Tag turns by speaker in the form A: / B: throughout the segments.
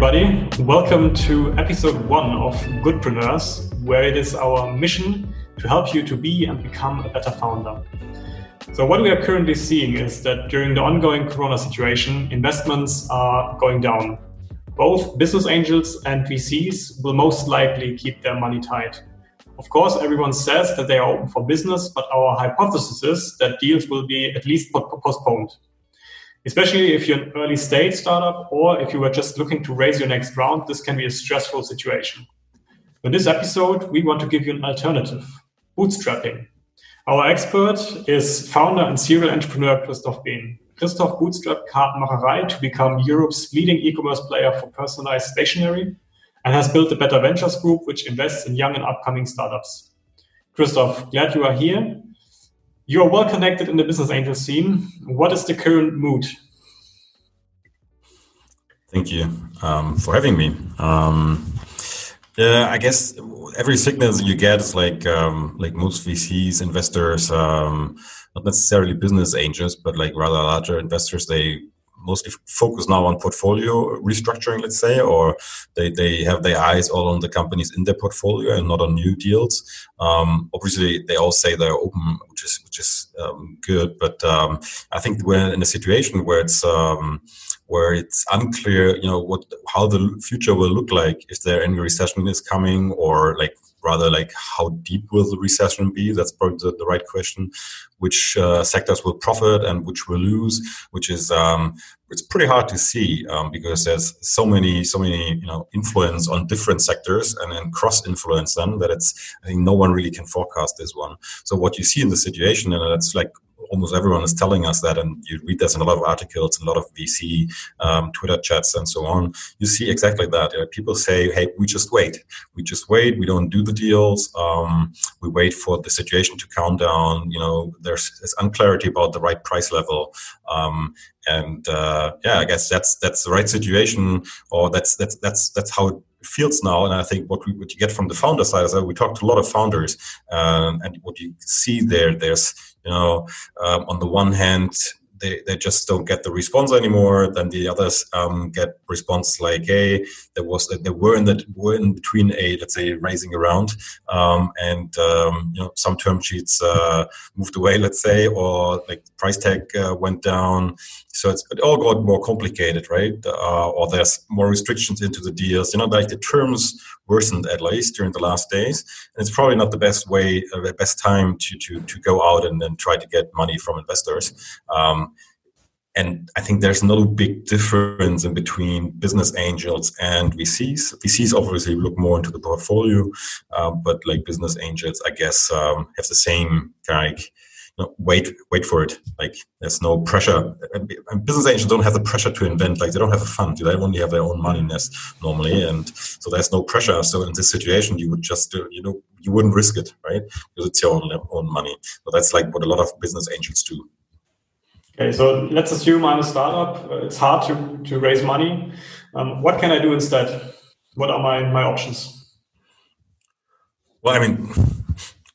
A: everybody. Welcome to episode one of Goodpreneurs, where it is our mission to help you to be and become a better founder. So, what we are currently seeing is that during the ongoing Corona situation, investments are going down. Both business angels and VCs will most likely keep their money tight. Of course, everyone says that they are open for business, but our hypothesis is that deals will be at least postponed especially if you're an early stage startup or if you were just looking to raise your next round, this can be a stressful situation. In this episode, we want to give you an alternative bootstrapping. Our expert is founder and serial entrepreneur Christoph Behn. Christoph bootstrapped Kartenmacherei to become Europe's leading e commerce player for personalized stationery and has built the Better Ventures Group, which invests in young and upcoming startups. Christoph, glad you are here. You are well connected in the business angel scene. What is the current mood?
B: Thank you um, for having me. Um, yeah, I guess every signal you get is like um, like most VCs, investors, um, not necessarily business angels, but like rather larger investors. They mostly focus now on portfolio restructuring, let's say, or they, they have their eyes all on the companies in their portfolio and not on new deals. Um, obviously, they all say they're open, which is which is um, good, but um, I think we're in a situation where it's um, where it's unclear, you know, what how the future will look like if there any recession is coming, or like rather like how deep will the recession be? That's probably the, the right question. Which uh, sectors will profit and which will lose? Which is um, it's pretty hard to see um, because there's so many so many you know influence on different sectors and then cross influence them that it's I think no one really can forecast this one. So what you see in the situation and that's like almost everyone is telling us that, and you read this in a lot of articles, a lot of VC um, Twitter chats, and so on. You see exactly that. Uh, people say, "Hey, we just wait. We just wait. We don't do the deals. Um, we wait for the situation to calm down. You know, there's, there's unclarity about the right price level." Um, and uh, yeah, I guess that's that's the right situation, or that's that's that's that's how it feels now. And I think what we, what you get from the founder side is that we talk to a lot of founders, um, and what you see there, there's you know, um, on the one hand, they, they just don't get the response anymore. Then the others um, get response like, hey, there was they were in that were in between a let's say raising around, um, and um, you know some term sheets uh, moved away, let's say, or like price tag uh, went down. So it all got more complicated, right? Uh, or there's more restrictions into the deals. You know, like the terms worsened at least during the last days, and it's probably not the best way, uh, the best time to to to go out and, and try to get money from investors. Um, and I think there's no big difference in between business angels and VCs. VCs obviously look more into the portfolio, uh, but like business angels, I guess, um, have the same kind of like, wait, wait for it. Like there's no pressure. And business angels don't have the pressure to invent. Like they don't have a fund. They only have their own money nest normally, and so there's no pressure. So in this situation, you would just, uh, you know, you wouldn't risk it, right? Because it's your own own money. So that's like what a lot of business angels do.
A: Okay, so let's assume I'm a startup. Uh, it's hard to, to raise money. Um, what can I do instead? What are my, my options?
B: Well, I mean,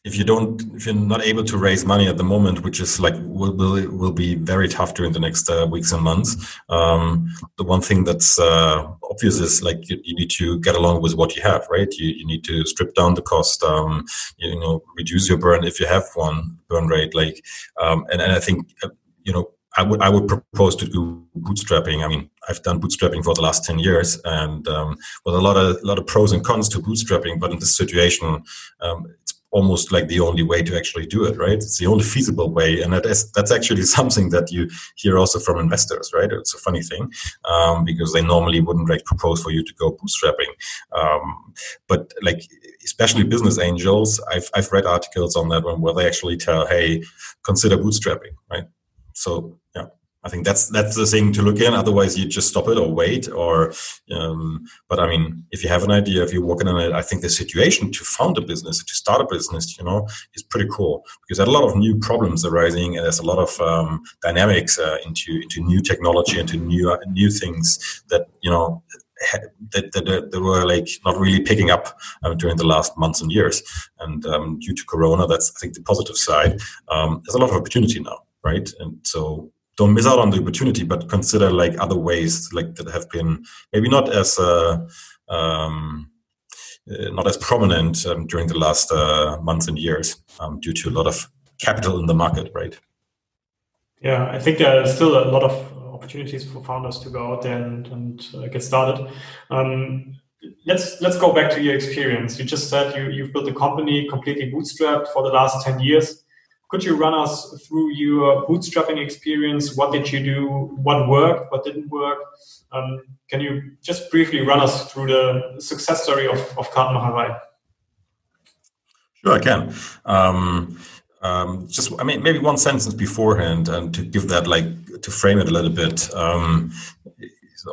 B: if you don't, if you're not able to raise money at the moment, which is like will will, will be very tough during the next uh, weeks and months. Um, the one thing that's uh, obvious is like you, you, need to get along with what you have, right? You, you need to strip down the cost, um, you know, reduce your burn if you have one burn rate, like, um, and and I think uh, you know I would I would propose to do bootstrapping. I mean, I've done bootstrapping for the last ten years, and um, with a lot of lot of pros and cons to bootstrapping. But in this situation, um, almost like the only way to actually do it. Right? It's the only feasible way, and that is that's actually something that you hear also from investors. Right? It's a funny thing um, because they normally wouldn't like propose for you to go bootstrapping, um, but like especially business angels, I've I've read articles on that one where they actually tell, hey, consider bootstrapping. Right? So I think that's that's the thing to look in. Otherwise, you just stop it or wait. Or, um, but I mean, if you have an idea, if you're working on it, I think the situation to found a business, to start a business, you know, is pretty cool because there's a lot of new problems arising, and there's a lot of um, dynamics uh, into into new technology, into new uh, new things that you know that, that, that, were like not really picking up um, during the last months and years. And um, due to Corona, that's I think the positive side. Um, there's a lot of opportunity now right? And so don't miss out on the opportunity, but consider like other ways like that have been maybe not as uh, um, uh, not as prominent um, during the last uh, months and years um, due to a lot of capital in the market, right?
A: Yeah, I think there are still a lot of opportunities for founders to go out there and, and uh, get started. Um, let's let's go back to your experience. You just said you you've built a company completely bootstrapped for the last ten years. Could you run us through your bootstrapping experience? What did you do? What worked? What didn't work? Um, can you just briefly run us through the success story of, of Kartenmacherei?
B: Sure, I can. Um, um, just, I mean, maybe one sentence beforehand, and to give that, like, to frame it a little bit. Um,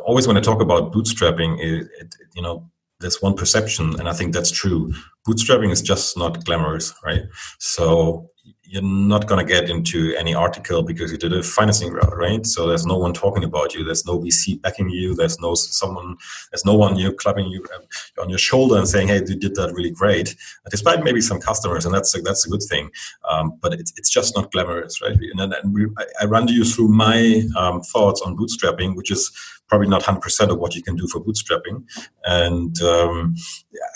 B: always, when I talk about bootstrapping, it, it, you know, there's one perception, and I think that's true. Bootstrapping is just not glamorous, right? So you're not going to get into any article because you did a financing route, right? So there's no one talking about you. There's no VC backing you. There's no someone. There's no one you clapping you um, on your shoulder and saying, "Hey, you did that really great." Despite maybe some customers, and that's a, that's a good thing. Um, but it's it's just not glamorous, right? And then we, I, run you through my um, thoughts on bootstrapping, which is probably not 100% of what you can do for bootstrapping. And um,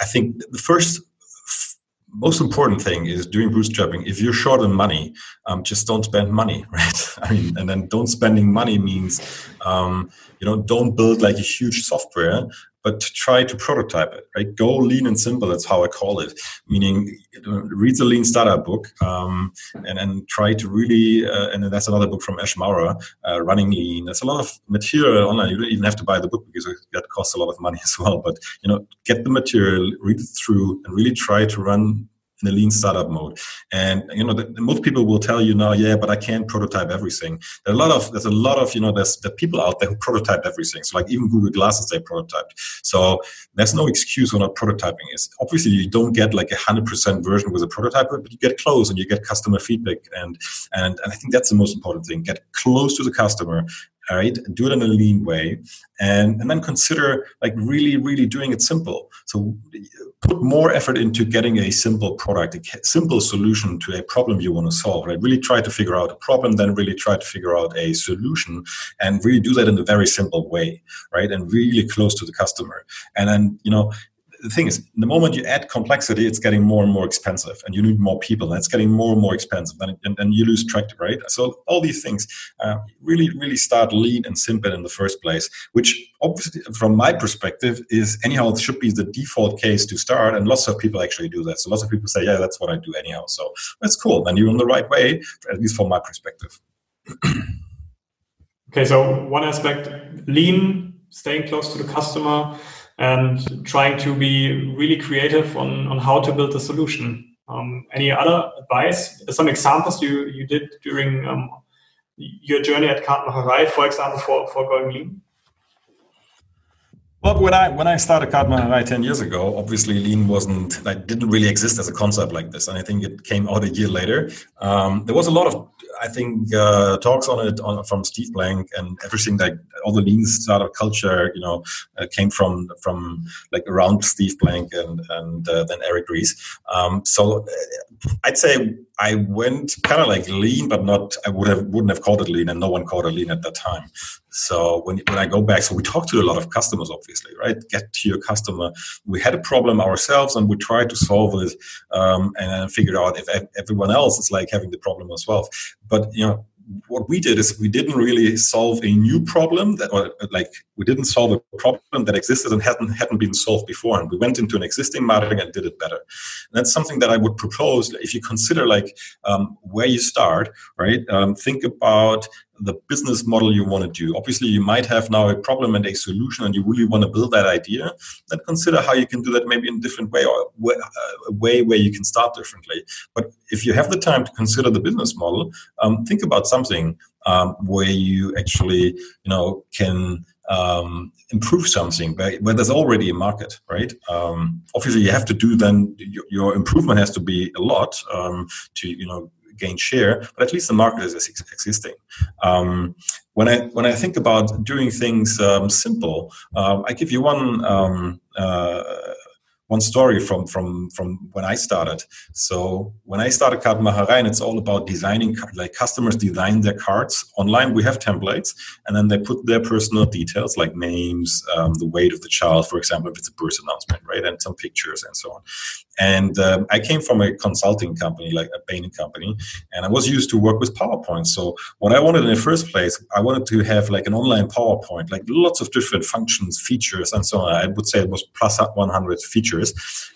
B: I think the first most important thing is doing bootstrapping. If you're short on money, um, just don't spend money, right? I mean, and then don't spending money means, um, you know, don't build like a huge software, but try to prototype it, right? Go lean and simple. That's how I call it. Meaning, read the Lean Startup book um, and try to really. Uh, and that's another book from Ash Maurya, uh, Running Lean. There's a lot of material online. You don't even have to buy the book because that costs a lot of money as well. But you know, get the material, read it through, and really try to run in the lean startup mode. And you know, the, most people will tell you now, yeah, but I can't prototype everything. There are a lot of there's a lot of you know there's the people out there who prototype everything. So like even Google Glasses, they prototyped. So there's no excuse for not prototyping. Is obviously you don't get like a hundred percent version with a prototype, but you get close and you get customer feedback. And and and I think that's the most important thing. Get close to the customer all right? Do it in a lean way and and then consider like really really doing it simple. So put more effort into getting a simple product a simple solution to a problem you want to solve right? Really try to figure out a problem then really try to figure out a solution and really do that in a very simple way right? And really close to the customer. And then you know the thing is, the moment you add complexity, it's getting more and more expensive, and you need more people, and it's getting more and more expensive, and, and, and you lose track, right? So all these things uh, really, really start lean and simple in the first place, which obviously, from my perspective, is anyhow it should be the default case to start, and lots of people actually do that. So lots of people say, yeah, that's what I do anyhow. So that's cool. Then you're on the right way, at least from my perspective.
A: okay, so one aspect, lean, staying close to the customer and trying to be really creative on, on how to build a solution. Um, any other advice? Some examples you, you did during um, your journey at Kartenmacherei, for example, for, for going lean?
B: Well, when I when I started Kartenmacherei ten years ago, obviously lean wasn't like didn't really exist as a concept like this, and I think it came out a year later. Um, there was a lot of I think uh, talks on it on, from Steve Blank and everything like all the lean startup culture, you know, uh, came from from like around Steve Blank and and uh, then Eric Ries. Um, so uh, I'd say I went kind of like lean, but not. I would have wouldn't have called it lean, and no one called it lean at that time. So when when I go back, so we talk to a lot of customers, obviously, right? Get to your customer. We had a problem ourselves, and we tried to solve it, um, and figured out if everyone else is like having the problem as well. But you know, what we did is we didn't really solve a new problem that or like we didn't solve a problem that existed and hadn't hadn't been solved before and we went into an existing market and did it better. And that's something that i would propose if you consider like um, where you start right? Um, think about the business model you want to do. Obviously, you might have now a problem and a solution, and you really want to build that idea. Then consider how you can do that maybe in a different way or a way where you can start differently. But if you have the time to consider the business model, um, think about something um, where you actually, you know, can um, improve something where, where, there's already a market, right? Um, obviously, you have to do then your, your, improvement has to be a lot um, to you know gain share, but at least the market is existing. Um, when I when I think about doing things um, simple, um, I give you one um, uh, one story from from from when I started. So when I started Kartenmacherei, it's all about designing like customers design their cards online. We have templates, and then they put their personal details like names, um, the weight of the child, for example, if it's a birth announcement, right, and some pictures and so on. And um, I came from a consulting company, like a painting company, and I was used to work with PowerPoint. So what I wanted in the first place, I wanted to have like an online PowerPoint, like lots of different functions, features, and so on. I would say it was plus 100 features.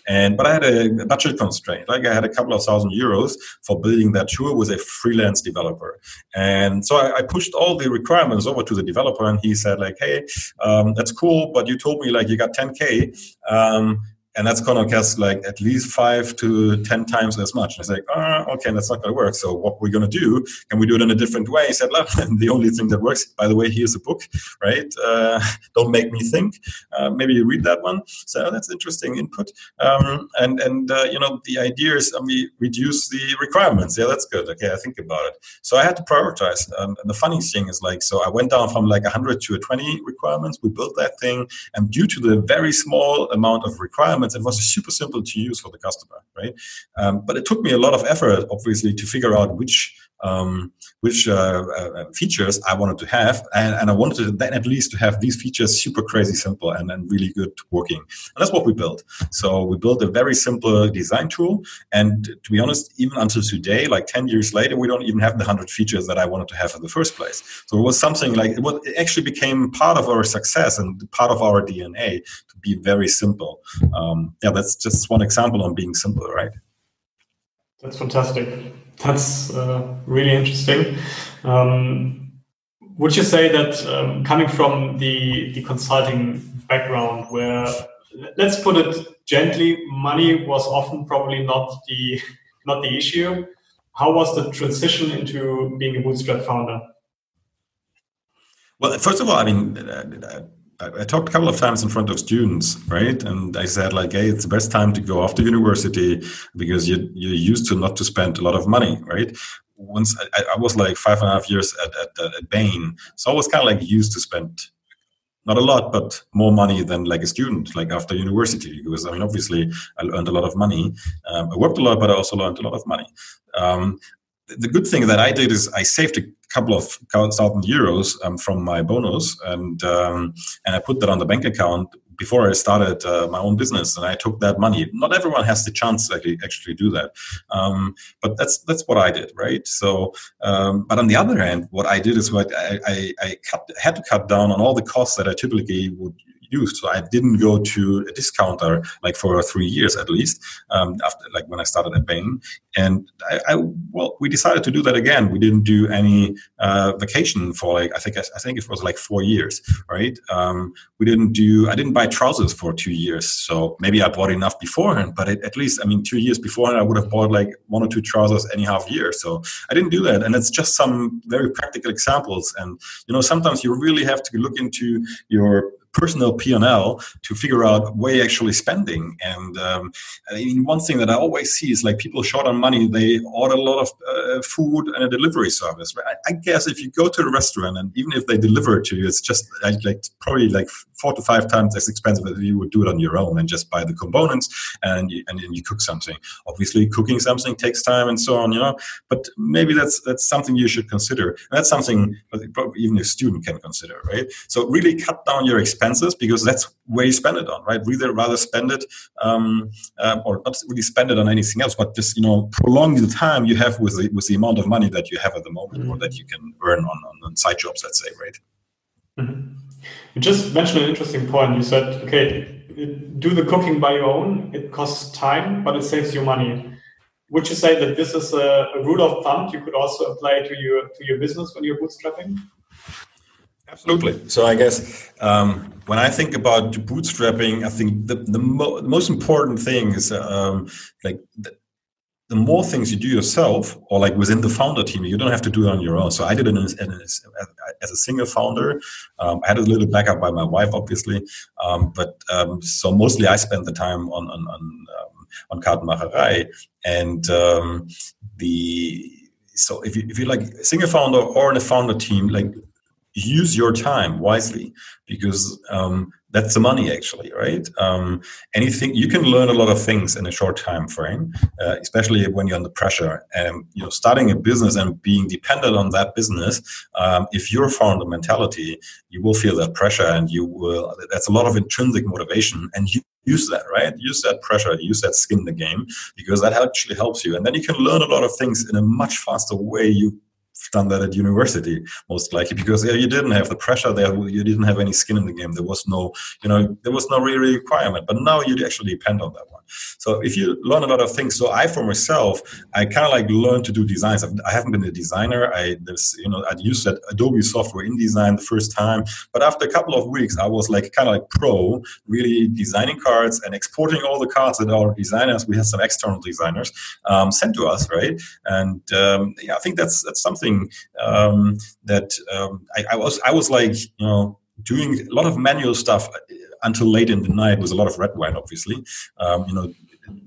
B: And but I had a budget constraint. Like I had a couple of thousand euros for building that tool with a freelance developer. And so I, I pushed all the requirements over to the developer, and he said like, "Hey, um, that's cool, but you told me like you got 10k." Um, and that's going to cost like at least five to ten times as much. And it's like, oh, okay, that's not going to work. So what we're going to do? Can we do it in a different way? He said, look, the only thing that works. By the way, here's a book, right? Uh, Don't make me think. Uh, maybe you read that one. So that's interesting input. Um, and and uh, you know the idea is, mean, reduce the requirements. Yeah, that's good. Okay, I think about it. So I had to prioritize. Um, and the funny thing is, like, so I went down from like 100 to a 20 requirements. We built that thing, and due to the very small amount of requirements it was super simple to use for the customer, right? Um, but it took me a lot of effort, obviously, to figure out which um, which uh, uh, features I wanted to have, and, and I wanted then at least to have these features super crazy simple and, and really good working. And that's what we built. So we built a very simple design tool, and to be honest, even until today, like ten years later, we don't even have the hundred features that I wanted to have in the first place. So it was something like it, was, it actually became part of our success and part of our DNA be very simple. Um, yeah, that's just one example on being simple, right?
A: That's fantastic. That's uh, really interesting. Um, would you say that um, coming from the, the consulting background, where let's put it gently, money was often probably not the not the issue. How was the transition into being a bootstrap founder?
B: Well, first of all, I mean, uh, I talked a couple of times in front of students, right? And I said like, hey, it's the best time to go after university because you you're used to not to spend a lot of money, right? Once I, I was like five and a half years at at, at Bain, so I was kind of like used to spend not a lot, but more money than like a student, like after university. Because I mean, obviously, I earned a lot of money. Um, I worked a lot, but I also learned a lot of money. Um, the good thing that I did is I saved a couple of thousand euros um, from my bonus, and um, and I put that on the bank account before I started uh, my own business, and I took that money. Not everyone has the chance to actually, actually do that, um, but that's that's what I did, right? So, um, but on the other hand, what I did is what I, I, I cut, had to cut down on all the costs that I typically would used. So I didn't go to a discounter like for three years at least um, after like when I started at Bain. And I, I, well, we decided to do that again. We didn't do any uh, vacation for like I think I, think it was like four years, right? Um, we didn't do. I didn't buy trousers for two years. So maybe I bought enough beforehand, but it, at least I mean two years beforehand I would have bought like one or two trousers any half year. So I didn't do that, and it's just some very practical examples. And you know sometimes you really have to look into your personal P&L to figure out where you're actually spending. And um, I mean, one thing that I always see is like people short on money, they order a lot of uh, food and a delivery service. I, I, guess if you go to a restaurant and even if they deliver it to you, it's just like, like probably like four to five times as expensive as you would do it on your own and just buy the components and you, and then you cook something. Obviously, cooking something takes time and so on, you know. But maybe that's that's something you should consider. And that's something even a student can consider, right? So really cut down your expenses because that's where you spend it on, right? Really rather spend it um, um, or not really spend it on anything else, but just you know prolong the time you have with the, with the amount of money that you have at the moment mm-hmm. or that you can earn on, on, on side jobs, let's say, right?
A: Mm-hmm. You just mentioned an interesting point. You said, okay, do the cooking by your own. It costs time, but it saves you money. Would you say that this is a, a rule of thumb you could also apply to your to your business when you're bootstrapping?
B: Absolutely. So I guess um, when I think about bootstrapping, I think the the, mo- the most important thing is um, like the, the more things you do yourself or like within the founder team you don't have to do it on your own. So i did it as, as a single founder. Um, i had a little backup by my wife obviously. Um, but um, so mostly i spent the time on on on, um, on Kartenmacherei. And the so if you if you like single founder or in a founder team like use your time wisely because um, that's the money actually right? Um, anything you can learn a lot of things in a short time frame uh, especially when you're under pressure and you know starting a business and being dependent on that business um, if you're founder mentality you will feel that pressure and you will that's a lot of intrinsic motivation and you use that right? Use that pressure use that skin in the game because that actually helps you. And then you can learn a lot of things in a much faster way you done that at university most likely because yeah, you didn't have the pressure there. You didn't have any skin in the game. There was no you know there was no really requirement. But now you actually depend on that one so if you learn a lot of things so i for myself i kind of like learned to do designs. I have not been a designer. I this you know i'd used that adobe software InDesign the first time. But after a couple of weeks i was like kind of like pro really designing cards and exporting all the cards that our designers we had some external designers um, sent to us right? And um, yeah i think that's that's something something um, that um, I, I, was I was like you know doing a lot of manual stuff until late in the night with a lot of red wine, obviously. Um, you know,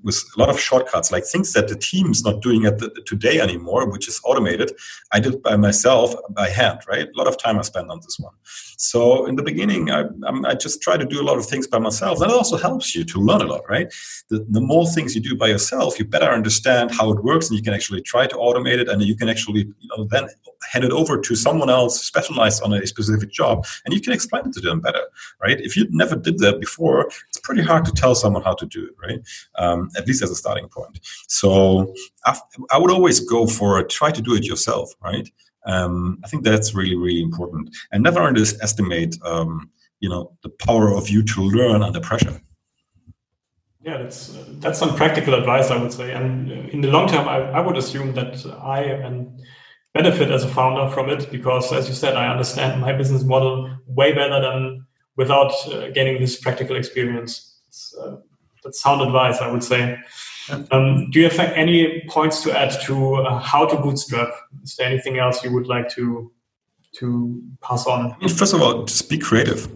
B: with a lot of shortcuts, like things that the team's not doing at the, today anymore, which is automated. I did by myself by hand, right? A lot of time I spent on this one. So in the beginning, I, I just try to do a lot of things by myself. That also helps you to learn a lot, right? The, the more things you do by yourself, you better understand how it works, and you can actually try to automate it, and you can actually, you know, then hand it over to someone else specialized on a specific job, and you can explain it to them better, right? If you never did that before, it's pretty hard to tell someone how to do it, right? Um, at least as a starting point. So I, I would always go for try to do it yourself, right? Um, I think that's really, really important. And never underestimate, um, you know, the power of you to learn under pressure.
A: Yeah, that's that's some practical advice, I would say. And in the long term, I, I would assume that I and benefit as a founder from it because, as you said, I understand my business model way better than without uh, gaining this practical experience. Uh, that's sound advice, I would say. Um, do you have any points to add to uh, how to bootstrap? Is there anything else you would like to to pass on?
B: First of all, just be creative.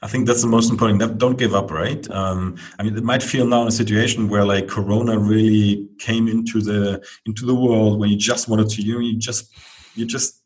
B: I think that's the most important. Don't give up, right? Um, I mean, it might feel now in a situation where like Corona really came into the into the world when you just wanted to you you just you just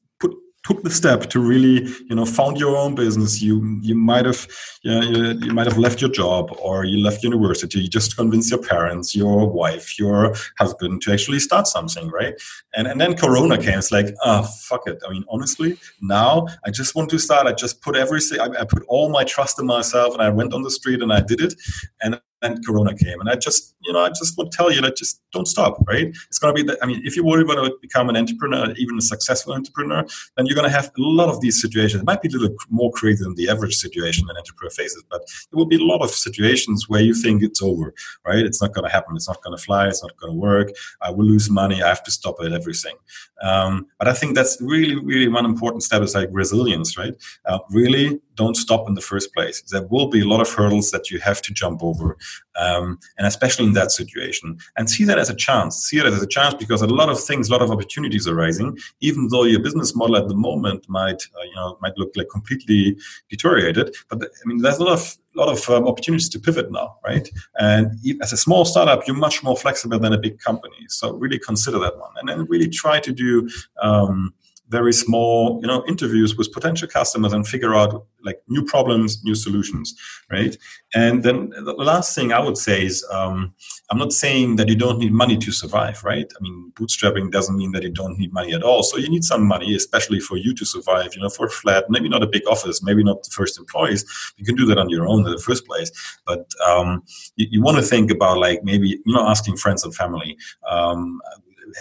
B: took the step to really you know found your own business. You you might have you, know, you, you, might have left your job or you left university. You just convinced your parents your wife your husband to actually start something right? And and then corona came. It's like ah oh, fuck it. I mean honestly now i just want to start. I just put everything I, I put all my trust in myself and i went on the street and i did it. And and Corona came. And I just, you know, I just to tell you that just don't stop, right? It's going to be, the, I mean, if you really want to become an entrepreneur, even a successful entrepreneur, then you're going to have a lot of these situations. It might be a little more crazy than the average situation an entrepreneur faces, but there will be a lot of situations where you think it's over, right? It's not going to happen. It's not going to fly. It's not going to work. I will lose money. I have to stop at everything. Um, but I think that's really, really one important step is like resilience, right? Uh, really don't stop in the first place. There will be a lot of hurdles that you have to jump over, um, and especially in that situation. And see that as a chance. See it as a chance because a lot of things, a lot of opportunities are rising. Even though your business model at the moment might, uh, you know, might look like completely deteriorated, but I mean, there's a lot of lot of um, opportunities to pivot now, right? And as a small startup, you're much more flexible than a big company. So really consider that one, and then really try to do. Um, very small you know interviews with potential customers and figure out like new problems new solutions right? And then the last thing i would say is um, i'm not saying that you don't need money to survive right? I mean bootstrapping doesn't mean that you don't need money at all. So you need some money especially for you to survive you know for a flat maybe not a big office maybe not the first employees. You can do that on your own in the first place. But um, you, you want to think about like maybe you know asking friends and family um,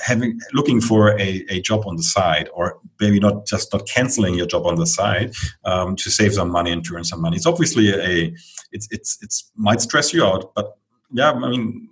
B: having looking for a, a job on the side or maybe not just not canceling your job on the side um, to save some money and to earn some money. It's obviously a it's it's it's might stress you out but yeah i mean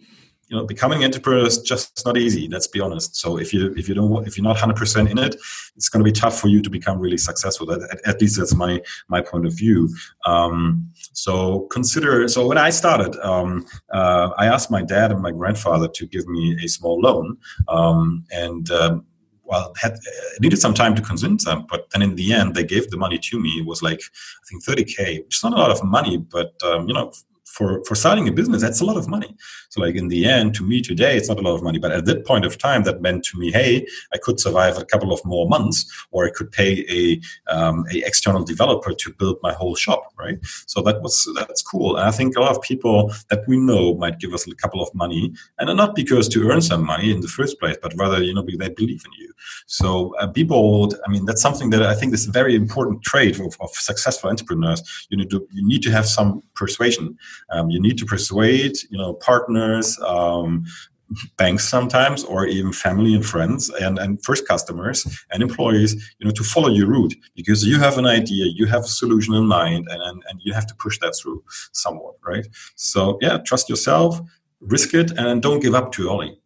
B: you know becoming an entrepreneur is just not easy let's be honest. So if you if you don't if you're not 100% in it it's going to be tough for you to become really successful. At, at least that's my my point of view. Um, so consider so when i started um, uh, i asked my dad and my grandfather to give me a small loan um, and um, well, had needed some time to convince them, but then in the end, they gave the money to me. It was like I think 30k, which is not a lot of money, but um, you know, for for starting a business that's a lot of money. So like in the end to me today it's not a lot of money. But at that point of time that meant to me hey i could survive a couple of more months or i could pay a um, a external developer to build my whole shop right? So that was that's cool. And i think a lot of people that we know might give us a couple of money and not because to earn some money in the first place but rather you know they believe in you. So uh, people i mean that's something that i think is a very important trait of, of successful entrepreneurs. You need to you need to have some persuasion um, you need to persuade, you know, partners, um, banks sometimes, or even family and friends, and, and first customers and employees, you know, to follow your route because you have an idea, you have a solution in mind, and, and, and you have to push that through somewhat, right? So yeah, trust yourself, risk it, and don't give up too early.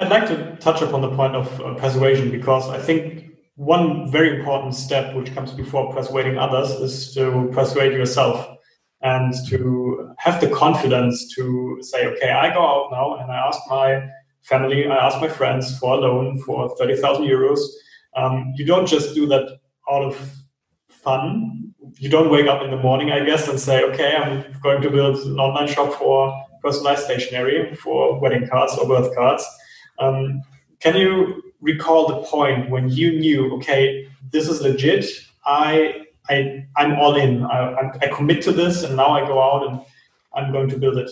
A: I'd like to touch upon the point of uh, persuasion because I think one very important step which comes before persuading others is to persuade yourself and to have the confidence to say, okay, I go out now and I ask my family, I ask my friends for a loan for 30,000 euros. Um, you don't just do that out of fun. You don't wake up in the morning, I guess, and say, okay, I'm going to build an online shop for personalized stationery for wedding cards or birth cards. Um, can you recall the point when you knew, okay, this is legit? I I I'm all in. I, I commit to this, and now I go out and I'm going to build it.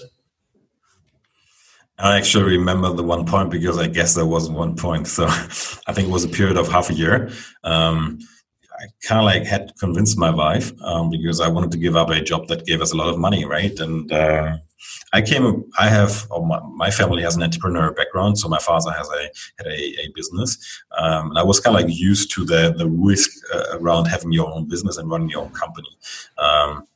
B: I actually remember the one point because I guess there was one point. So I think it was a period of half a year. Um, I kind of like had to convince my wife um, because I wanted to give up a job that gave us a lot of money, right? And uh, I came, I have, my, my, family has an entrepreneur background. So my father has a, had a, a business. Um, and I was kind of like used to the, the risk uh, around having your own business and running your own company. Um,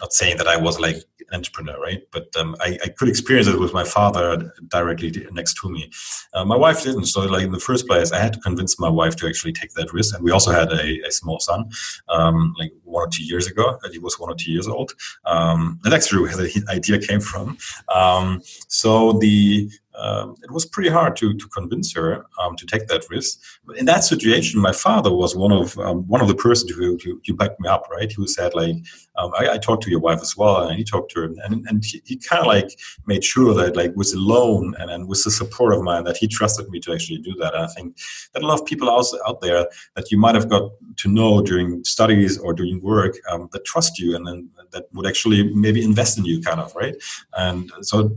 B: not saying that I was like entrepreneur, right? But um, I, I, could experience it with my father directly next to me. Uh, my wife didn't. So, like in the first place, I had to convince my wife to actually take that risk. And we also had a, a small son, um, like one or two years ago. He was one or two years old. Um, that's true where the idea came from. Um, so the um, it was pretty hard to to convince her um, to take that risk. In that situation, my father was one of um, one of the persons who, who, who backed me up. Right, who said like, um, I, I, talked to your wife as well, and he talked to her, and and he, he kind of like made sure that like with a loan and, and with the support of mine that he trusted me to actually do that. And I think that a lot of people out out there that you might have got to know during studies or during work um, that trust you and then that would actually maybe invest in you, kind of right. And so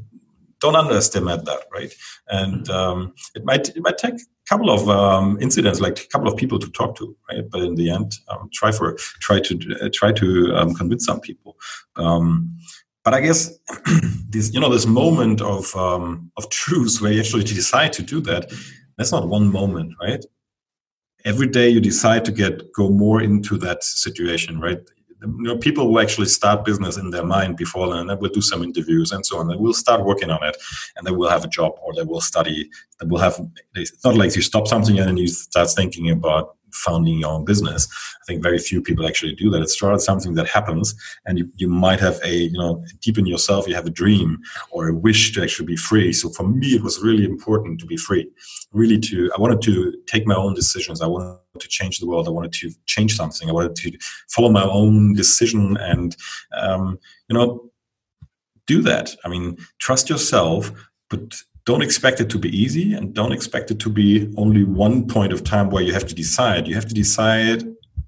B: don't underestimate that, right? And mm-hmm. um, it might it might take a couple of um, incidents, like a couple of people to talk to, right? But in the end, um, try for try to uh, try to um, convince some people. Um, but I guess this you know this moment of um, of truth where you actually decide to do that, that's not one moment, right? Every day you decide to get go more into that situation, right? You know, people will actually start business in their mind before and they will do some interviews and so on. They will start working on it and they will have a job or they will study. They will have, it's not like you stop something and then you start thinking about founding your own business. I think very few people actually do that. It's rather something that happens, and you, you might have a, you know, deep in yourself, you have a dream or a wish to actually be free. So for me, it was really important to be free. Really, to I wanted to take my own decisions. I wanted to change the world. I wanted to change something. I wanted to follow my own decision, and um, you know, do that. I mean, trust yourself, but don't expect it to be easy and don't expect it to be only one point of time where you have to decide. You have to decide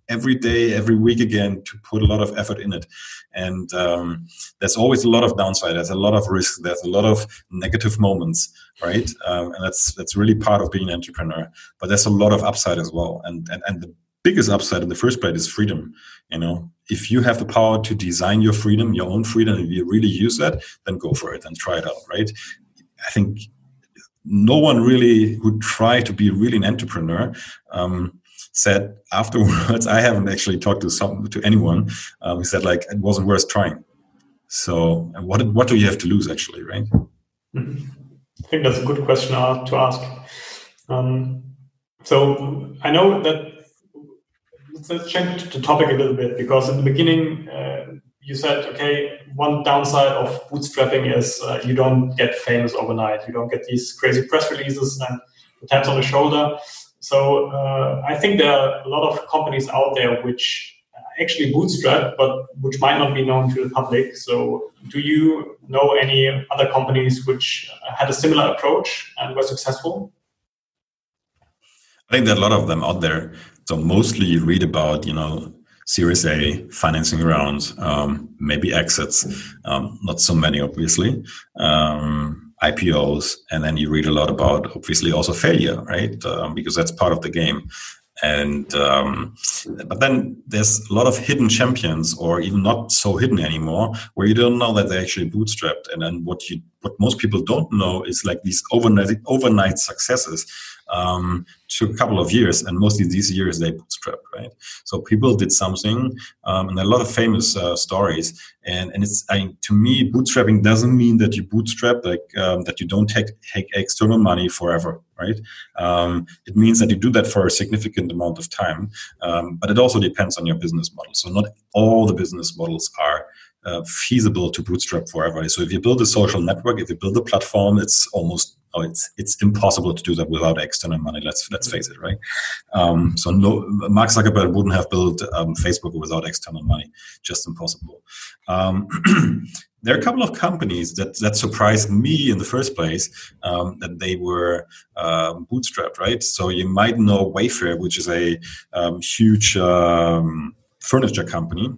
B: every day, every week again to put a lot of effort in it. And um, there's always a lot of downside. There's a lot of risk. There's a lot of negative moments, right? Um, and that's that's really part of being an entrepreneur. But there's a lot of upside as well. And and and the biggest upside in the first place is freedom. You know, if you have the power to design your freedom, your own freedom, and you really use that, then go for it and try it out, right? I think no one really who tried to be really an entrepreneur um, said afterwards. I haven't actually talked to some to anyone um, who said like it wasn't worth trying. So what what do you have to lose actually, right?
A: Mm-hmm. I think that's a good question to ask. Um, so I know that let's change the topic a little bit because in the beginning uh, you said, okay, one downside of bootstrapping is uh, you don't get famous overnight. You don't get these crazy press releases and the taps on the shoulder. So uh, I think there are a lot of companies out there which actually bootstrapped, but which might not be known to the public. So, do you know any other companies which had a similar approach and were successful?
B: I think there are a lot of them out there. So, mostly you read about, you know, Series A financing rounds, um, maybe exits, um, not so many, obviously. Um, IPOs, and then you read a lot about obviously also failure, right? Um, because that's part of the game and um, but then there's a lot of hidden champions or even not so hidden anymore where you don't know that they're actually bootstrapped and then what you what most people don't know is like these overnight overnight successes um, took a couple of years, and mostly these years they bootstrapped, right? So people did something, um, and a lot of famous uh, stories. And and it's I, to me, bootstrapping doesn't mean that you bootstrap like um, that you don't take take external money forever, right? Um, it means that you do that for a significant amount of time, um, but it also depends on your business model. So not all the business models are uh, feasible to bootstrap forever. So if you build a social network, if you build a platform, it's almost oh, it's it's impossible to do that without external money. Let's let's face it, right? Um, so no, Mark Zuckerberg wouldn't have built um, Facebook without external money. Just impossible. Um, there are a couple of companies that that surprised me in the first place um, that they were um, bootstrapped, right? So you might know Wayfair, which is a um, huge furniture company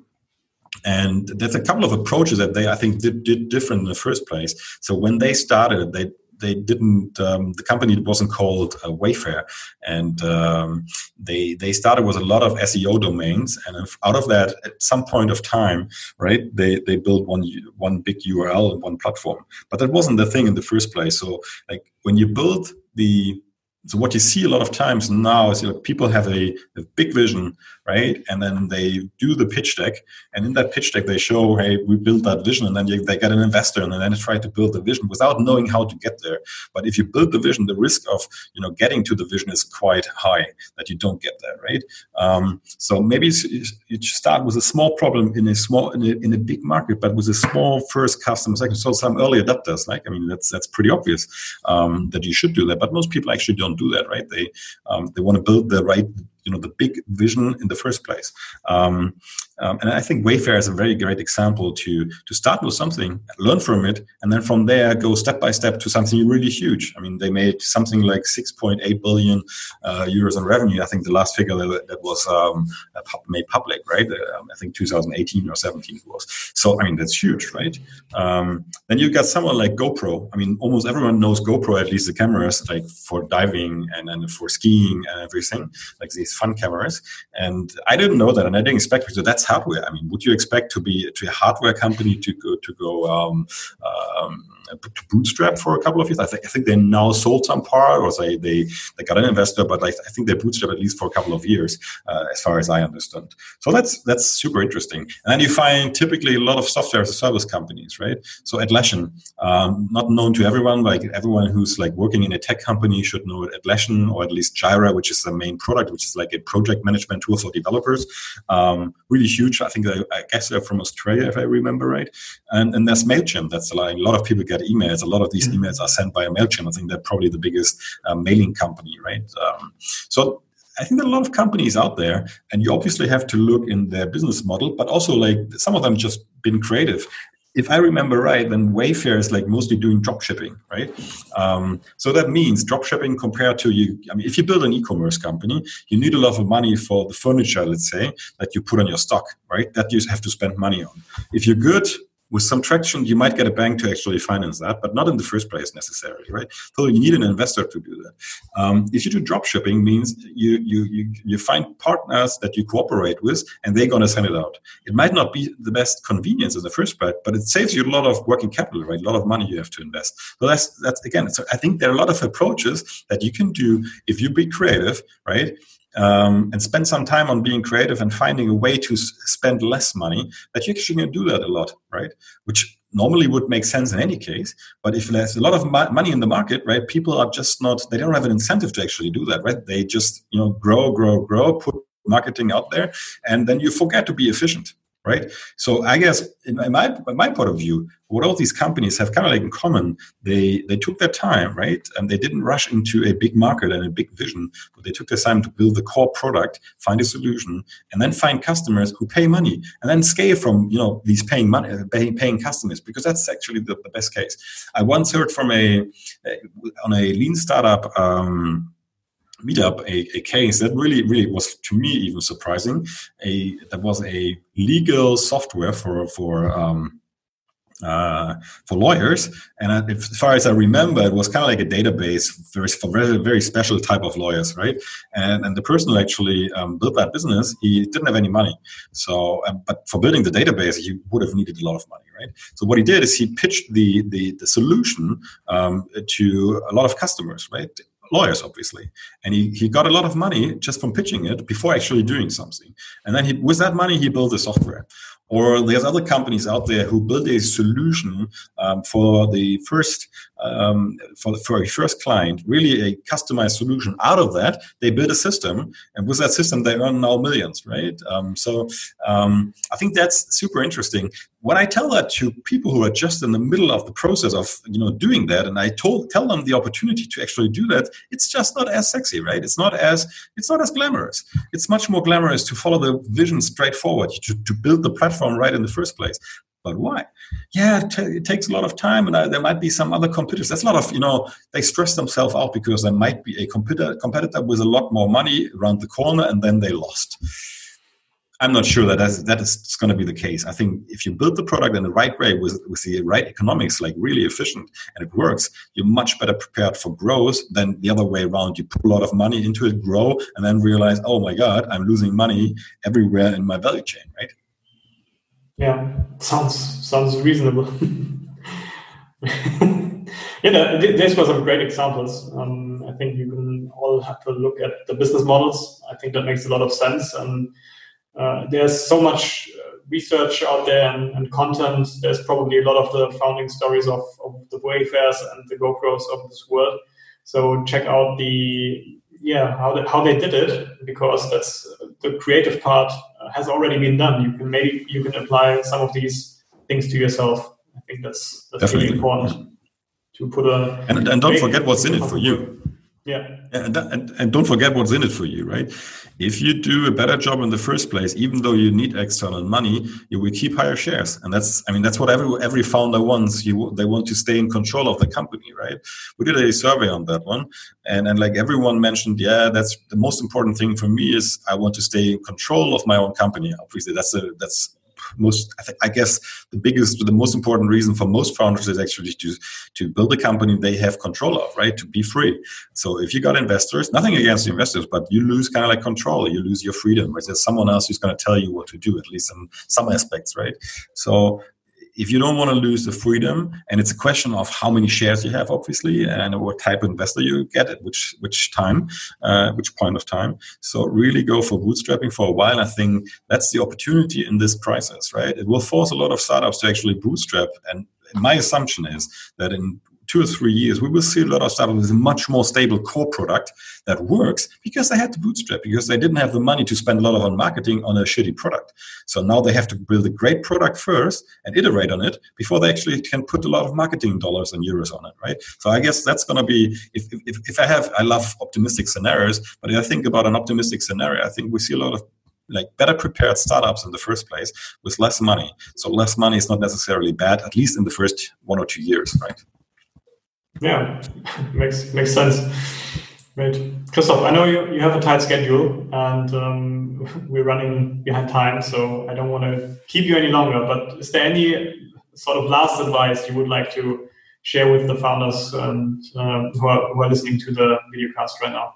B: and there's a couple of approaches that they i think did, did different in the first place so when they started they they didn't um, the company wasn't called uh, wayfair. And um, they they started with a lot of seo domains. And out of that at some point of time right they they built one one big url and one platform. But that wasn't the thing in the first place. So like when you build the so what you see a lot of times now is you know, people have a, a, big vision, right? And then they do the pitch deck, and in that pitch deck they show, hey, we built that vision, and then you, they get an investor, and then they try to build the vision without knowing how to get there. But if you build the vision, the risk of you know getting to the vision is quite high that you don't get there, right? Um, so maybe you start with a small problem in a small in a, in a big market, but with a small first customer segment. So some early adopters, like I mean, that's that's pretty obvious um, that you should do that, but most people actually don't do that, right? They um, they want to build the right you know the big vision in the first place. Um, um, and I think Wayfair is a very great example to to start with something, learn from it, and then from there go step by step to something really huge. I mean, they made something like 6.8 billion uh, euros in revenue. I think the last figure that, that was um, made public, right? Uh, I think 2018 or 17 was. So I mean, that's huge, right? Um, then you've got someone like GoPro. I mean, almost everyone knows GoPro, at least the cameras, like for diving and, and for skiing and everything, like these fun cameras. And I didn't know that, and I didn't expect So that's hardware. I mean, would you expect to be to a hardware company to go to go um, um, to bootstrap for a couple of years? I, th- I think they now sold some part, or they they, they got an investor, but I, I think they bootstrap at least for a couple of years, uh, as far as I understand. So that's that's super interesting. And then you find typically a lot of software as a service companies, right? So Atlassian, um, not known to everyone, like everyone who's like working in a tech company should know Atlassian or at least Jira, which is the main product, which is like a project management tool for developers. Um, really huge. I think I, I, guess they're from Australia, if I remember right. And, and there's Mailchimp. That's a lot, a lot of people get emails. A lot of these mm-hmm. emails are sent by a Mailchimp. I think they're probably the biggest uh, mailing company, right? Um, so I think there are a lot of companies out there, and you obviously have to look in their business model, but also like some of them just been creative if I remember right, then Wayfair is like mostly doing drop shipping, right? Um, so that means drop shipping compared to you. I mean, if you build an e-commerce company, you need a lot of money for the furniture, let's say, that you put on your stock, right? That you have to spend money on. If you're good with some traction, you might get a bank to actually finance that, but not in the first place necessarily, right? So you need an investor to do that. Um, if you do drop shipping, means you you you you find partners that you cooperate with, and they're going to send it out. It might not be the best convenience in the first place, but it saves you a lot of working capital, right? A lot of money you have to invest. So that's that's again. So I think there are a lot of approaches that you can do if you be creative, right? Um, and spend some time on being creative and finding a way to s- spend less money, that you're actually can do that a lot, right? Which normally would make sense in any case. But if there's a lot of mo- money in the market, right, people are just not, they don't have an incentive to actually do that, right? They just, you know, grow, grow, grow, put marketing out there, and then you forget to be efficient, right? So I guess in my, in my point of view, what all these companies have kind of like in common, they they took their time, right? And they didn't rush into a big market and a big vision, but they took their time to build the core product, find a solution, and then find customers who pay money, and then scale from you know these paying money, paying, paying customers, because that's actually the, the best case. I once heard from a, on a lean startup. Um, meetup a, a case that really really was to me even surprising a that was a legal software for for um, uh, for lawyers. And as far as I remember, it was kind of like a database for, very, very special type of lawyers, right? And, and the person who actually um, built that business, he didn't have any money. So, um, but for building the database, he would have needed a lot of money, right? So what he did is he pitched the the, the solution um, to a lot of customers, right? Lawyers obviously. And he, he got a lot of money just from pitching it before actually doing something. And then he, with that money he built the software. Or there's other companies out there who build a solution um, for the first um, for, the, a first client, really a customized solution. Out of that, they build a system, and with that system, they earn now millions, right? Um, so um, I think that's super interesting. When I tell that to people who are just in the middle of the process of you know doing that, and I told tell them the opportunity to actually do that, it's just not as sexy, right? It's not as it's not as glamorous. It's much more glamorous to follow the vision straightforward, to, to build the platform right in the first place. But why? Yeah, it, t- it takes a lot of time, and I, there might be some other competitors. That's a lot of you know. They stress themselves out because there might be a competitor competitor with a lot more money around the corner, and then they lost. I'm not sure that that's, that is going to be the case. I think if you build the product in the right way with, with the right economics, like really efficient, and it works, you're much better prepared for growth than the other way around. You put a lot of money into it, grow, and then realize, oh my God, I'm losing money everywhere in my value chain, right?
A: Yeah, sounds sounds reasonable. you yeah, this was some great examples. Um, I think you can all have to look at the business models. I think that makes a lot of sense, and uh, there's so much uh, research out there and, and, content. There's probably a lot of the founding stories of, of the Wayfairs and the GoPros of this world. So check out the yeah how they, how they did it because that's the creative part has already been done. You can maybe you can apply some of these things to yourself. I think that's that's Definitely. really important to put a
B: and, and don't forget what's in it for you.
A: Yeah.
B: And, and, and don't forget what's in it for you, right? If you do a better job in the first place, even though you need external money, you will keep higher shares. And that's, I mean, that's what every, every founder wants. You, they want to stay in control of the company, right? We did a survey on that one. And, and like everyone mentioned, yeah, that's the most important thing for me is I want to stay in control of my own company. Obviously, that's a, that's most I, th- I, guess the biggest the most important reason for most founders is actually to to build a company they have control of right? To be free. So if you got investors nothing against investors but you lose kind of like control. You lose your freedom right? There's someone else who's going to tell you what to do at least in some aspects right? So if you don't want to lose the freedom, and it's a question of how many shares you have, obviously, and what type of investor you get at which which time, uh, which point of time. So really go for bootstrapping for a while. I think that's the opportunity in this crisis, right? It will force a lot of startups to actually bootstrap, and my assumption is that in two or three years, we will see a lot of startups with a much more stable core product that works because they had to bootstrap, because they didn't have the money to spend a lot of on marketing on a shitty product. So now they have to build a great product first and iterate on it before they actually can put a lot of marketing dollars and euros on it, right? So I guess that's going to be, if, if, if I have, I love optimistic scenarios, but if I think about an optimistic scenario, I think we see a lot of like better prepared startups in the first place with less money. So less money is not necessarily bad, at least in the first one or two years, right?
A: Yeah, makes makes sense. Great, Christoph. I know you, you have a tight schedule and um, we're running behind time, so I don't want to keep you any longer. But is there any sort of last advice you would like to share with the founders and uh, who, are, who are listening to the video cast right now?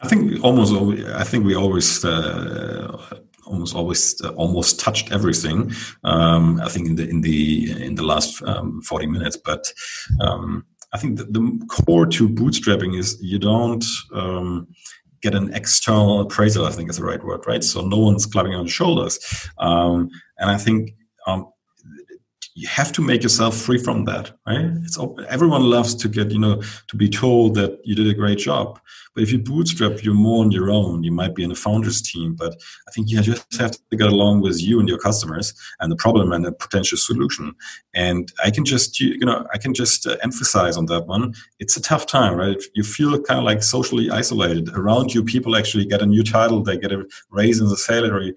B: I think almost. I think we always uh, almost always uh, almost touched everything. Um, I think in the in the in the last um, forty minutes, but um, I think the, the, core to bootstrapping is you don't um, get an external appraisal. I think is the right word, right? So no one's clapping on the shoulders, um, and I think um, you have to make yourself free from that right? It's everyone loves to get you know to be told that you did a great job. But if you bootstrap you're more on your own. You might be in a founders team but i think you just have to get along with you and your customers and the problem and the potential solution. And i can just you know i can just uh, emphasize on that one. It's a tough time right? You feel kind of like socially isolated around you people actually get a new title they get a raise in the salary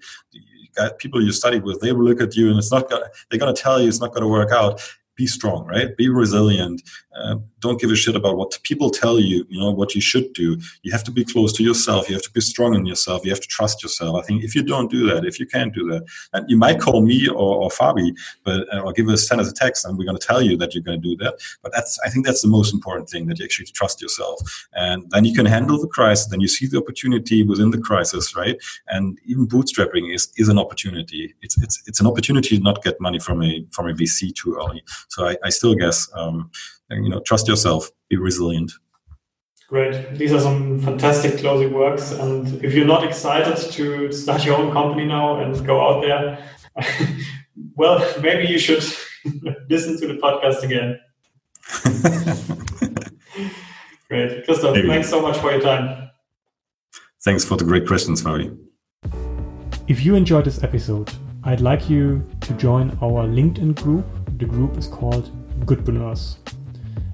B: people you studied with, they will look at you and it's not gonna, they're going to tell you it's not going to work out be strong, right? Be resilient. Uh, don't give a shit about what people tell you, you know, what you should do. You have to be close to yourself. You have to be strong in yourself. You have to trust yourself. I think if you don't do that, if you can't do that, and you might call me or, or Fabi, but, uh, or give us, send us a text and we're going to tell you that you're going to do that. But that's, I think that's the most important thing that you actually trust yourself. And then you can handle the crisis. Then you see the opportunity within the crisis, right? And even bootstrapping is, is an opportunity. It's, it's, it's an opportunity to not get money from a, from a VC too early. So I, I still guess, um, you know, trust yourself, be resilient.
A: Great. These are some fantastic closing words. And if you're not excited to start your own company now and go out there, well, maybe you should listen to the podcast again. Great. Christoph, maybe. thanks so much for your time.
B: Thanks for the great questions, Fabi.
A: If you enjoyed this episode, I'd like you to join our LinkedIn group the group is called Goodpreneurs.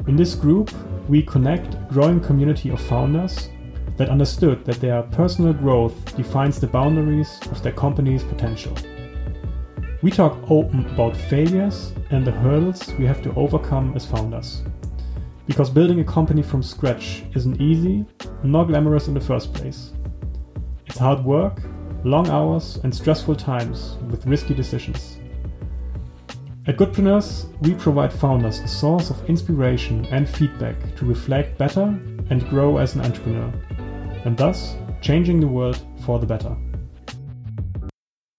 A: In this group, we connect a growing community of founders that understood that their personal growth defines the boundaries of their company's potential. We talk open about failures and the hurdles we have to overcome as founders. Because building a company from scratch isn't easy nor glamorous in the first place. It's hard work, long hours, and stressful times with risky decisions. At Goodpreneurs, we provide founders a source of inspiration and feedback to reflect better and grow as an entrepreneur, and thus changing the world for the better.